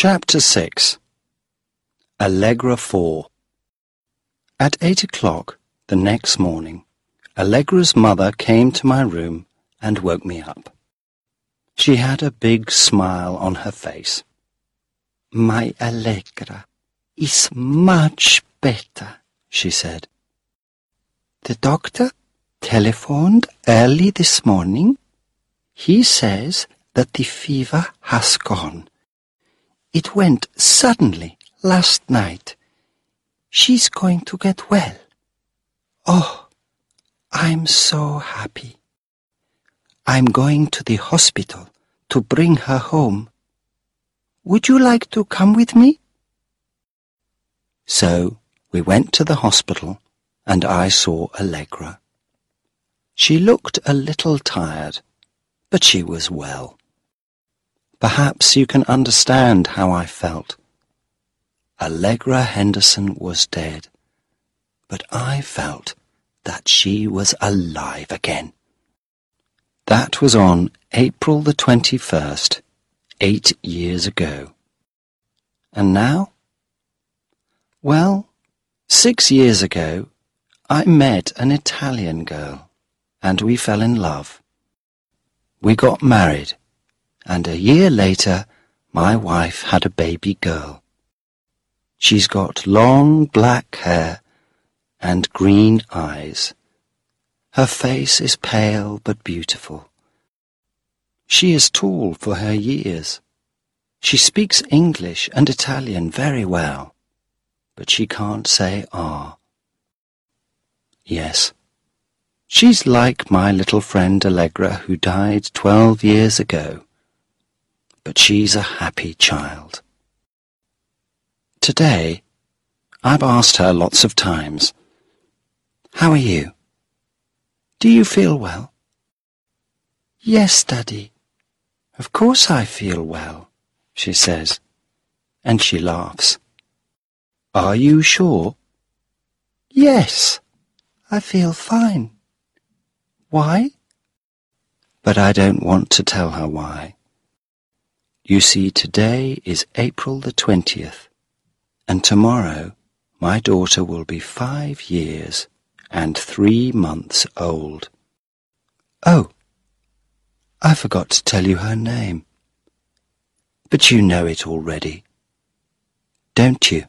Chapter 6 Allegra 4 At eight o'clock the next morning, Allegra's mother came to my room and woke me up. She had a big smile on her face. My Allegra is much better, she said. The doctor telephoned early this morning. He says that the fever has gone. It went suddenly last night. She's going to get well. Oh, I'm so happy. I'm going to the hospital to bring her home. Would you like to come with me? So we went to the hospital and I saw Allegra. She looked a little tired, but she was well. Perhaps you can understand how I felt. Allegra Henderson was dead, but I felt that she was alive again. That was on April the 21st, eight years ago. And now? Well, six years ago, I met an Italian girl, and we fell in love. We got married, and a year later, my wife had a baby girl. She's got long black hair and green eyes. Her face is pale but beautiful. She is tall for her years. She speaks English and Italian very well, but she can't say ah. Yes. She's like my little friend Allegra who died twelve years ago. But she's a happy child. Today, I've asked her lots of times, How are you? Do you feel well? Yes, Daddy. Of course I feel well, she says, and she laughs. Are you sure? Yes. I feel fine. Why? But I don't want to tell her why. You see, today is April the 20th, and tomorrow my daughter will be five years and three months old. Oh, I forgot to tell you her name. But you know it already, don't you?